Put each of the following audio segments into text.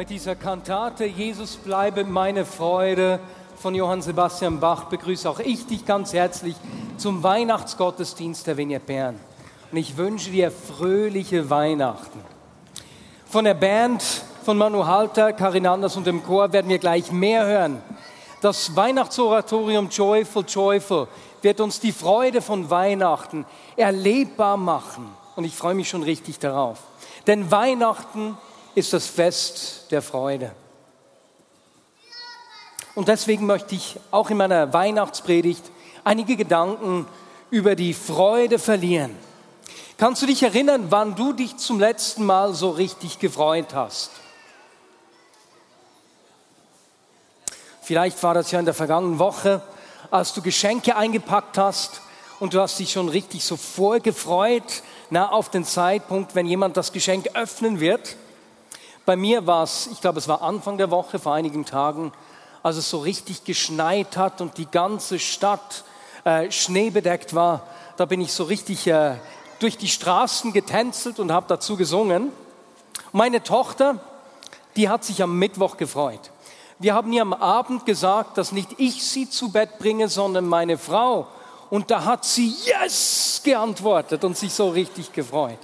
Mit dieser Kantate Jesus bleibe meine Freude von Johann Sebastian Bach begrüße auch ich dich ganz herzlich zum Weihnachtsgottesdienst der Vignette Bern. Und ich wünsche dir fröhliche Weihnachten. Von der Band von Manu Halter, Karin Anders und dem Chor werden wir gleich mehr hören. Das Weihnachtsoratorium Joyful, Joyful wird uns die Freude von Weihnachten erlebbar machen. Und ich freue mich schon richtig darauf. Denn Weihnachten ist das Fest der Freude. Und deswegen möchte ich auch in meiner Weihnachtspredigt einige Gedanken über die Freude verlieren. Kannst du dich erinnern, wann du dich zum letzten Mal so richtig gefreut hast? Vielleicht war das ja in der vergangenen Woche, als du Geschenke eingepackt hast und du hast dich schon richtig so vorgefreut na, auf den Zeitpunkt, wenn jemand das Geschenk öffnen wird. Bei mir war es, ich glaube, es war Anfang der Woche, vor einigen Tagen, als es so richtig geschneit hat und die ganze Stadt äh, schneebedeckt war. Da bin ich so richtig äh, durch die Straßen getänzelt und habe dazu gesungen. Meine Tochter, die hat sich am Mittwoch gefreut. Wir haben ihr am Abend gesagt, dass nicht ich sie zu Bett bringe, sondern meine Frau. Und da hat sie Yes geantwortet und sich so richtig gefreut.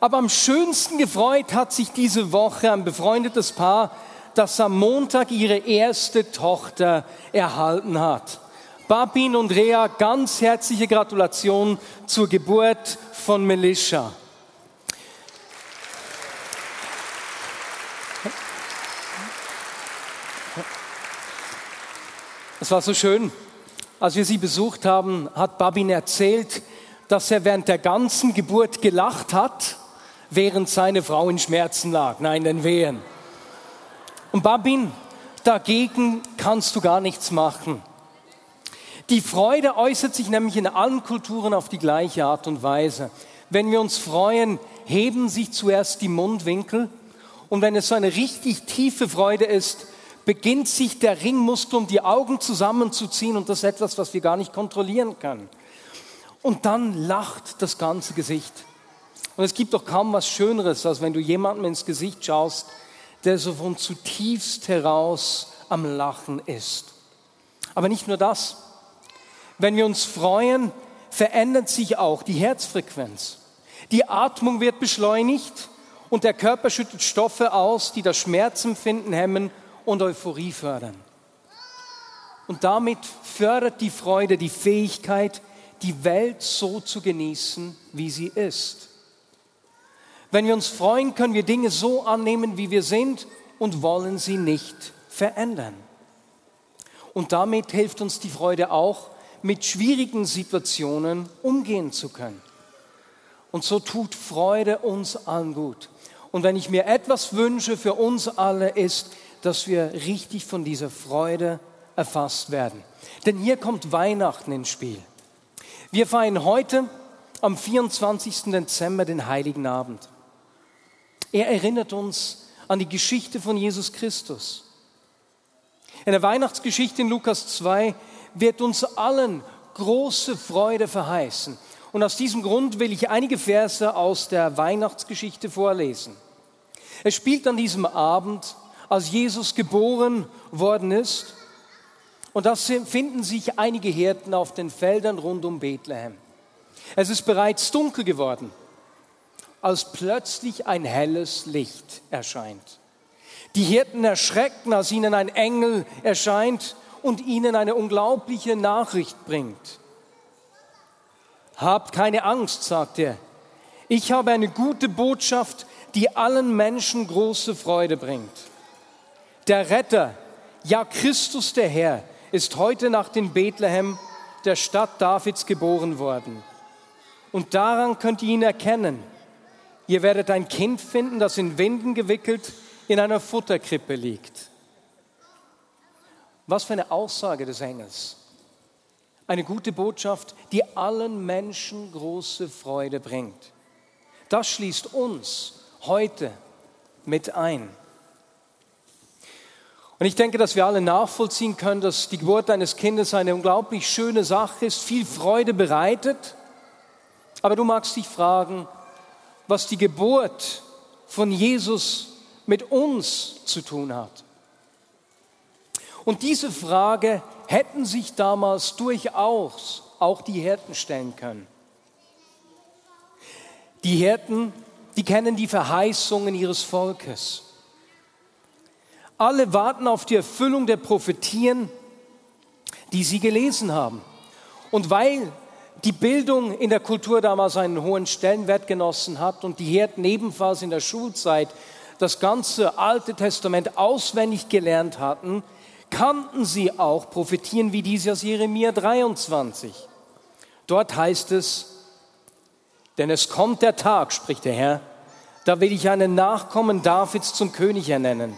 Aber am schönsten gefreut hat sich diese Woche ein befreundetes Paar, das am Montag ihre erste Tochter erhalten hat. Babin und Rea, ganz herzliche Gratulation zur Geburt von Melisha. Es war so schön. Als wir sie besucht haben, hat Babin erzählt, dass er während der ganzen Geburt gelacht hat, während seine Frau in Schmerzen lag, nein, in den Wehen. Und Babin, dagegen kannst du gar nichts machen. Die Freude äußert sich nämlich in allen Kulturen auf die gleiche Art und Weise. Wenn wir uns freuen, heben sich zuerst die Mundwinkel und wenn es so eine richtig tiefe Freude ist, beginnt sich der Ringmuskel um die Augen zusammenzuziehen und das ist etwas, was wir gar nicht kontrollieren können. Und dann lacht das ganze Gesicht. Und es gibt doch kaum was Schöneres, als wenn du jemandem ins Gesicht schaust, der so von zutiefst heraus am Lachen ist. Aber nicht nur das. Wenn wir uns freuen, verändert sich auch die Herzfrequenz. Die Atmung wird beschleunigt und der Körper schüttet Stoffe aus, die das Schmerzempfinden hemmen und Euphorie fördern. Und damit fördert die Freude die Fähigkeit, die Welt so zu genießen, wie sie ist. Wenn wir uns freuen, können wir Dinge so annehmen, wie wir sind und wollen sie nicht verändern. Und damit hilft uns die Freude auch, mit schwierigen Situationen umgehen zu können. Und so tut Freude uns allen gut. Und wenn ich mir etwas wünsche für uns alle, ist, dass wir richtig von dieser Freude erfasst werden. Denn hier kommt Weihnachten ins Spiel. Wir feiern heute am 24. Dezember den Heiligen Abend. Er erinnert uns an die Geschichte von Jesus Christus. In der Weihnachtsgeschichte in Lukas 2 wird uns allen große Freude verheißen. Und aus diesem Grund will ich einige Verse aus der Weihnachtsgeschichte vorlesen. Es spielt an diesem Abend als Jesus geboren worden ist. Und da finden sich einige Hirten auf den Feldern rund um Bethlehem. Es ist bereits dunkel geworden, als plötzlich ein helles Licht erscheint. Die Hirten erschrecken, als ihnen ein Engel erscheint und ihnen eine unglaubliche Nachricht bringt. Habt keine Angst, sagt er. Ich habe eine gute Botschaft, die allen Menschen große Freude bringt. Der Retter, ja Christus der Herr, ist heute Nacht in Bethlehem, der Stadt Davids, geboren worden. Und daran könnt ihr ihn erkennen. Ihr werdet ein Kind finden, das in Winden gewickelt in einer Futterkrippe liegt. Was für eine Aussage des Engels. Eine gute Botschaft, die allen Menschen große Freude bringt. Das schließt uns heute mit ein. Und ich denke, dass wir alle nachvollziehen können, dass die Geburt eines Kindes eine unglaublich schöne Sache ist, viel Freude bereitet. Aber du magst dich fragen, was die Geburt von Jesus mit uns zu tun hat. Und diese Frage hätten sich damals durchaus auch die Hirten stellen können. Die Hirten, die kennen die Verheißungen ihres Volkes. Alle warten auf die Erfüllung der Prophetien, die sie gelesen haben. Und weil die Bildung in der Kultur damals einen hohen Stellenwert genossen hat und die Hirten ebenfalls in der Schulzeit das ganze Alte Testament auswendig gelernt hatten, kannten sie auch Prophetien wie diese aus Jeremia 23. Dort heißt es, denn es kommt der Tag, spricht der Herr, da will ich einen Nachkommen Davids zum König ernennen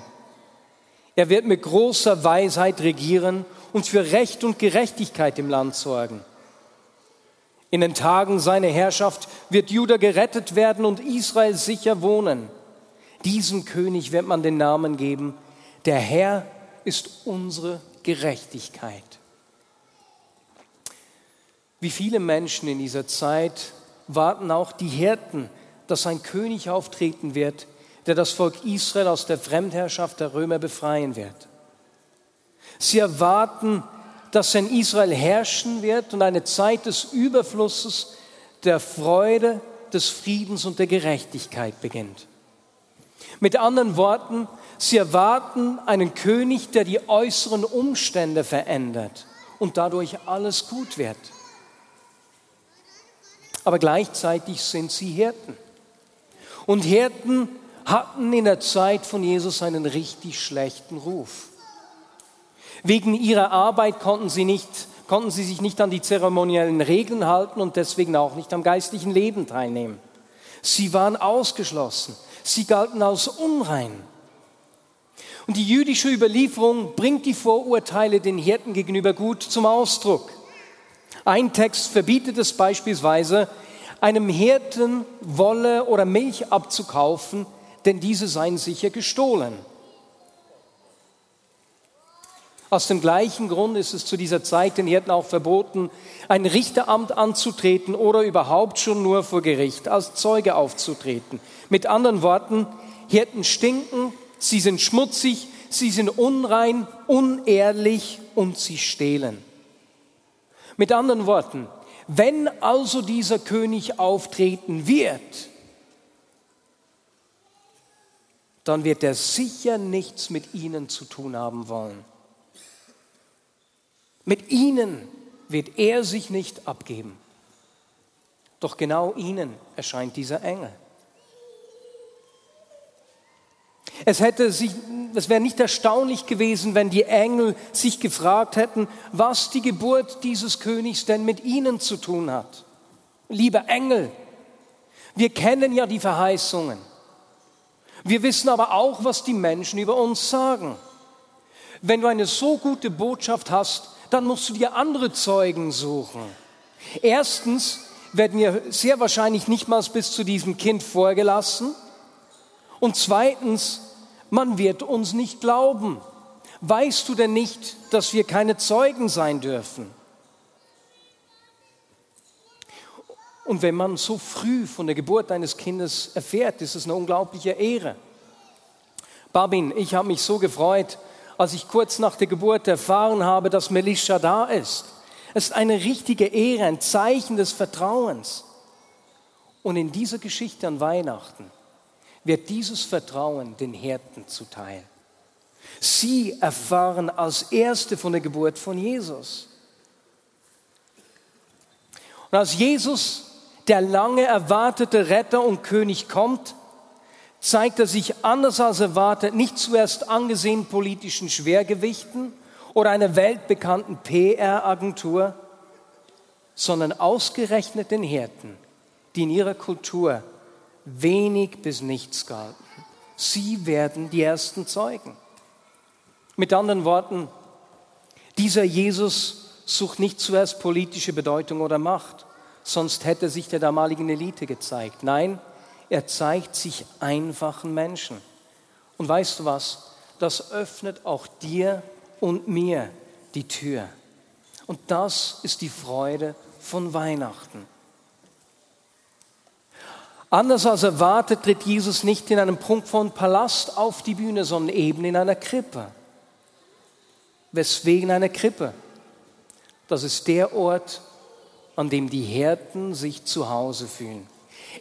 er wird mit großer Weisheit regieren und für Recht und Gerechtigkeit im Land sorgen. In den Tagen seiner Herrschaft wird Juda gerettet werden und Israel sicher wohnen. Diesem König wird man den Namen geben, der Herr ist unsere Gerechtigkeit. Wie viele Menschen in dieser Zeit warten auch die Hirten, dass ein König auftreten wird, der das Volk Israel aus der Fremdherrschaft der Römer befreien wird. Sie erwarten, dass in Israel herrschen wird und eine Zeit des Überflusses, der Freude, des Friedens und der Gerechtigkeit beginnt. Mit anderen Worten, sie erwarten einen König, der die äußeren Umstände verändert und dadurch alles gut wird. Aber gleichzeitig sind sie Hirten. Und Hirten hatten in der Zeit von Jesus einen richtig schlechten Ruf. Wegen ihrer Arbeit konnten sie, nicht, konnten sie sich nicht an die zeremoniellen Regeln halten und deswegen auch nicht am geistlichen Leben teilnehmen. Sie waren ausgeschlossen. Sie galten als unrein. Und die jüdische Überlieferung bringt die Vorurteile den Hirten gegenüber gut zum Ausdruck. Ein Text verbietet es beispielsweise, einem Hirten Wolle oder Milch abzukaufen, denn diese seien sicher gestohlen. Aus dem gleichen Grund ist es zu dieser Zeit den Hirten auch verboten, ein Richteramt anzutreten oder überhaupt schon nur vor Gericht als Zeuge aufzutreten. Mit anderen Worten, Hirten stinken, sie sind schmutzig, sie sind unrein, unehrlich und sie stehlen. Mit anderen Worten, wenn also dieser König auftreten wird, dann wird er sicher nichts mit ihnen zu tun haben wollen. Mit ihnen wird er sich nicht abgeben. Doch genau ihnen erscheint dieser Engel. Es, hätte sich, es wäre nicht erstaunlich gewesen, wenn die Engel sich gefragt hätten, was die Geburt dieses Königs denn mit ihnen zu tun hat. Lieber Engel, wir kennen ja die Verheißungen. Wir wissen aber auch, was die Menschen über uns sagen. Wenn du eine so gute Botschaft hast, dann musst du dir andere Zeugen suchen. Erstens werden wir sehr wahrscheinlich nicht mal bis zu diesem Kind vorgelassen. Und zweitens, man wird uns nicht glauben. Weißt du denn nicht, dass wir keine Zeugen sein dürfen? Und wenn man so früh von der Geburt eines Kindes erfährt, ist es eine unglaubliche Ehre. Babin, ich habe mich so gefreut, als ich kurz nach der Geburt erfahren habe, dass Melisha da ist. Es ist eine richtige Ehre, ein Zeichen des Vertrauens. Und in dieser Geschichte an Weihnachten wird dieses Vertrauen den Hirten zuteil. Sie erfahren als Erste von der Geburt von Jesus. Und als Jesus der lange erwartete Retter und König kommt, zeigt er sich anders als erwartet nicht zuerst angesehen politischen Schwergewichten oder einer weltbekannten PR-Agentur, sondern ausgerechnet den Hirten, die in ihrer Kultur wenig bis nichts galten. Sie werden die ersten Zeugen. Mit anderen Worten, dieser Jesus sucht nicht zuerst politische Bedeutung oder Macht, sonst hätte sich der damaligen Elite gezeigt. Nein, er zeigt sich einfachen Menschen. Und weißt du was? Das öffnet auch dir und mir die Tür. Und das ist die Freude von Weihnachten. Anders als erwartet tritt Jesus nicht in einem prunkvollen Palast auf die Bühne, sondern eben in einer Krippe. Weswegen eine Krippe? Das ist der Ort, an dem die Hirten sich zu Hause fühlen.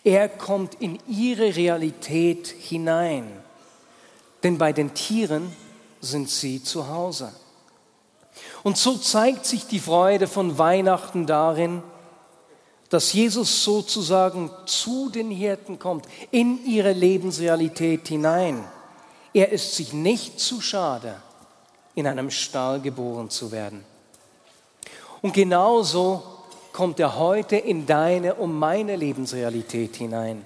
Er kommt in ihre Realität hinein. Denn bei den Tieren sind sie zu Hause. Und so zeigt sich die Freude von Weihnachten darin, dass Jesus sozusagen zu den Hirten kommt, in ihre Lebensrealität hinein. Er ist sich nicht zu schade, in einem Stall geboren zu werden. Und genauso kommt er heute in deine und meine Lebensrealität hinein.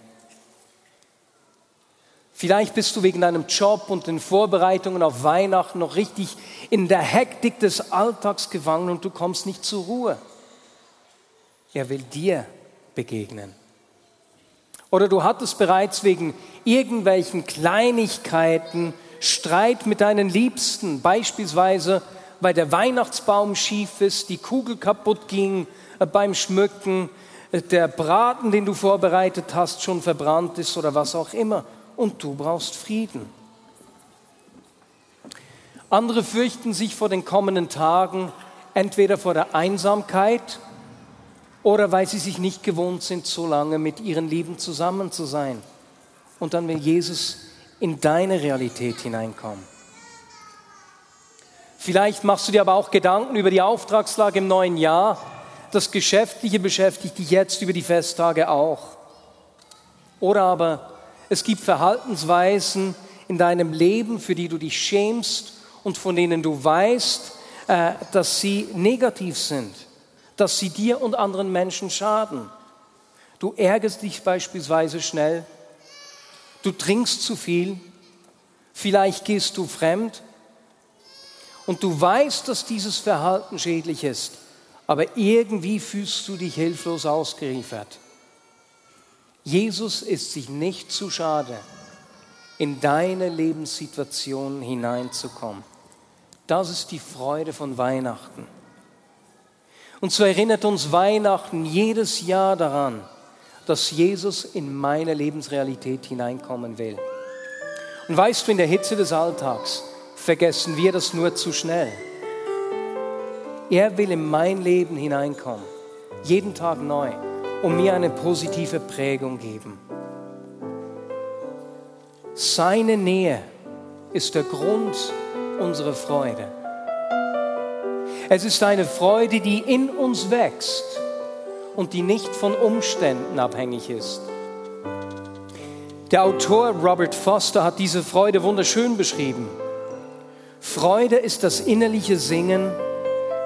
Vielleicht bist du wegen deinem Job und den Vorbereitungen auf Weihnachten noch richtig in der Hektik des Alltags gefangen und du kommst nicht zur Ruhe. Er will dir begegnen. Oder du hattest bereits wegen irgendwelchen Kleinigkeiten Streit mit deinen Liebsten, beispielsweise weil der Weihnachtsbaum schief ist, die Kugel kaputt ging äh, beim Schmücken, äh, der Braten, den du vorbereitet hast, schon verbrannt ist oder was auch immer und du brauchst Frieden. Andere fürchten sich vor den kommenden Tagen entweder vor der Einsamkeit oder weil sie sich nicht gewohnt sind, so lange mit ihren Lieben zusammen zu sein. Und dann will Jesus in deine Realität hineinkommen. Vielleicht machst du dir aber auch Gedanken über die Auftragslage im neuen Jahr. Das Geschäftliche beschäftigt dich jetzt über die Festtage auch. Oder aber es gibt Verhaltensweisen in deinem Leben, für die du dich schämst und von denen du weißt, äh, dass sie negativ sind, dass sie dir und anderen Menschen schaden. Du ärgerst dich beispielsweise schnell, du trinkst zu viel, vielleicht gehst du fremd und du weißt, dass dieses Verhalten schädlich ist, aber irgendwie fühlst du dich hilflos ausgeliefert. Jesus ist sich nicht zu schade, in deine Lebenssituation hineinzukommen. Das ist die Freude von Weihnachten. Und so erinnert uns Weihnachten jedes Jahr daran, dass Jesus in meine Lebensrealität hineinkommen will. Und weißt du, in der Hitze des Alltags vergessen wir das nur zu schnell. Er will in mein Leben hineinkommen, jeden Tag neu und mir eine positive Prägung geben. Seine Nähe ist der Grund unserer Freude. Es ist eine Freude, die in uns wächst und die nicht von Umständen abhängig ist. Der Autor Robert Foster hat diese Freude wunderschön beschrieben. Freude ist das innerliche Singen,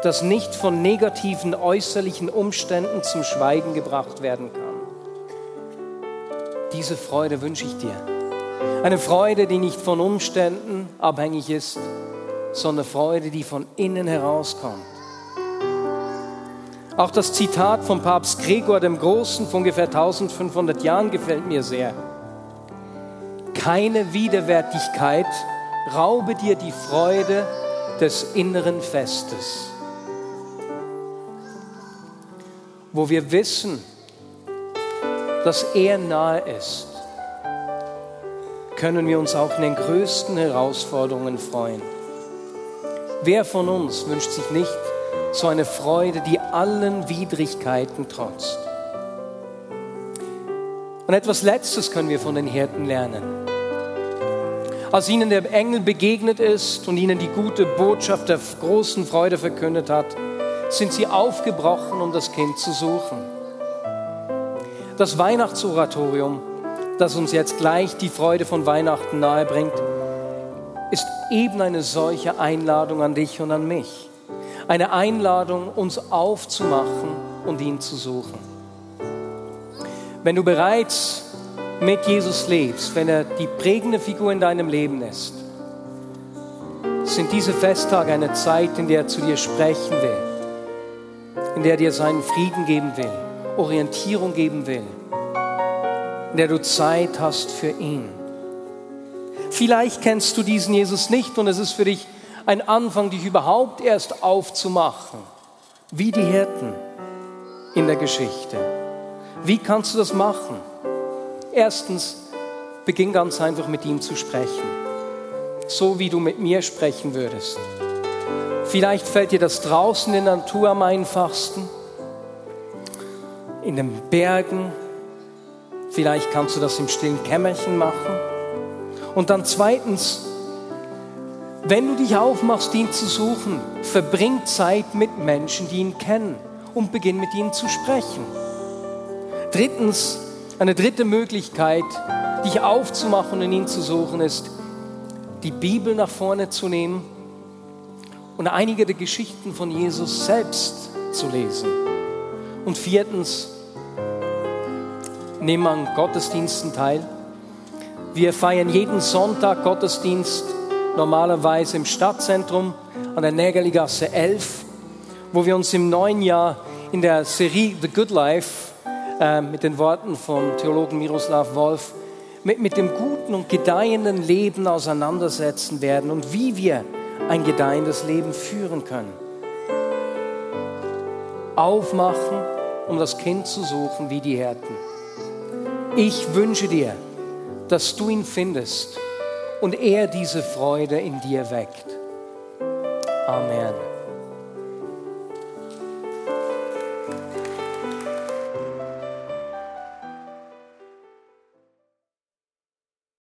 das nicht von negativen äußerlichen Umständen zum Schweigen gebracht werden kann. Diese Freude wünsche ich dir. Eine Freude, die nicht von Umständen abhängig ist, sondern Freude, die von innen herauskommt. Auch das Zitat von Papst Gregor dem Großen von ungefähr 1500 Jahren gefällt mir sehr. Keine Widerwärtigkeit raube dir die Freude des inneren Festes. wo wir wissen, dass er nahe ist, können wir uns auch in den größten Herausforderungen freuen. Wer von uns wünscht sich nicht so eine Freude, die allen Widrigkeiten trotzt? Und etwas Letztes können wir von den Hirten lernen. Als ihnen der Engel begegnet ist und ihnen die gute Botschaft der großen Freude verkündet hat, sind sie aufgebrochen, um das Kind zu suchen. Das Weihnachtsoratorium, das uns jetzt gleich die Freude von Weihnachten nahebringt, ist eben eine solche Einladung an dich und an mich. Eine Einladung, uns aufzumachen und ihn zu suchen. Wenn du bereits mit Jesus lebst, wenn er die prägende Figur in deinem Leben ist, sind diese Festtage eine Zeit, in der er zu dir sprechen will, in der er dir seinen Frieden geben will, Orientierung geben will, in der du Zeit hast für ihn. Vielleicht kennst du diesen Jesus nicht und es ist für dich ein Anfang, dich überhaupt erst aufzumachen, wie die Hirten in der Geschichte. Wie kannst du das machen? Erstens, beginn ganz einfach mit ihm zu sprechen, so wie du mit mir sprechen würdest. Vielleicht fällt dir das draußen in der Natur am einfachsten, in den Bergen. Vielleicht kannst du das im stillen Kämmerchen machen. Und dann zweitens, wenn du dich aufmachst, ihn zu suchen, verbring Zeit mit Menschen, die ihn kennen und beginn mit ihnen zu sprechen. Drittens, eine dritte Möglichkeit, dich aufzumachen und ihn zu suchen, ist, die Bibel nach vorne zu nehmen und einige der Geschichten von Jesus selbst zu lesen. Und viertens, nimm an Gottesdiensten teil. Wir feiern jeden Sonntag Gottesdienst, normalerweise im Stadtzentrum an der Nägerligasse 11, wo wir uns im neuen Jahr in der Serie The Good Life äh, mit den Worten von Theologen Miroslav Wolf mit, mit dem guten und gedeihenden Leben auseinandersetzen werden und wie wir ein gedeihendes Leben führen können. Aufmachen, um das Kind zu suchen wie die Hirten. Ich wünsche dir, dass du ihn findest und er diese Freude in dir weckt. Amen.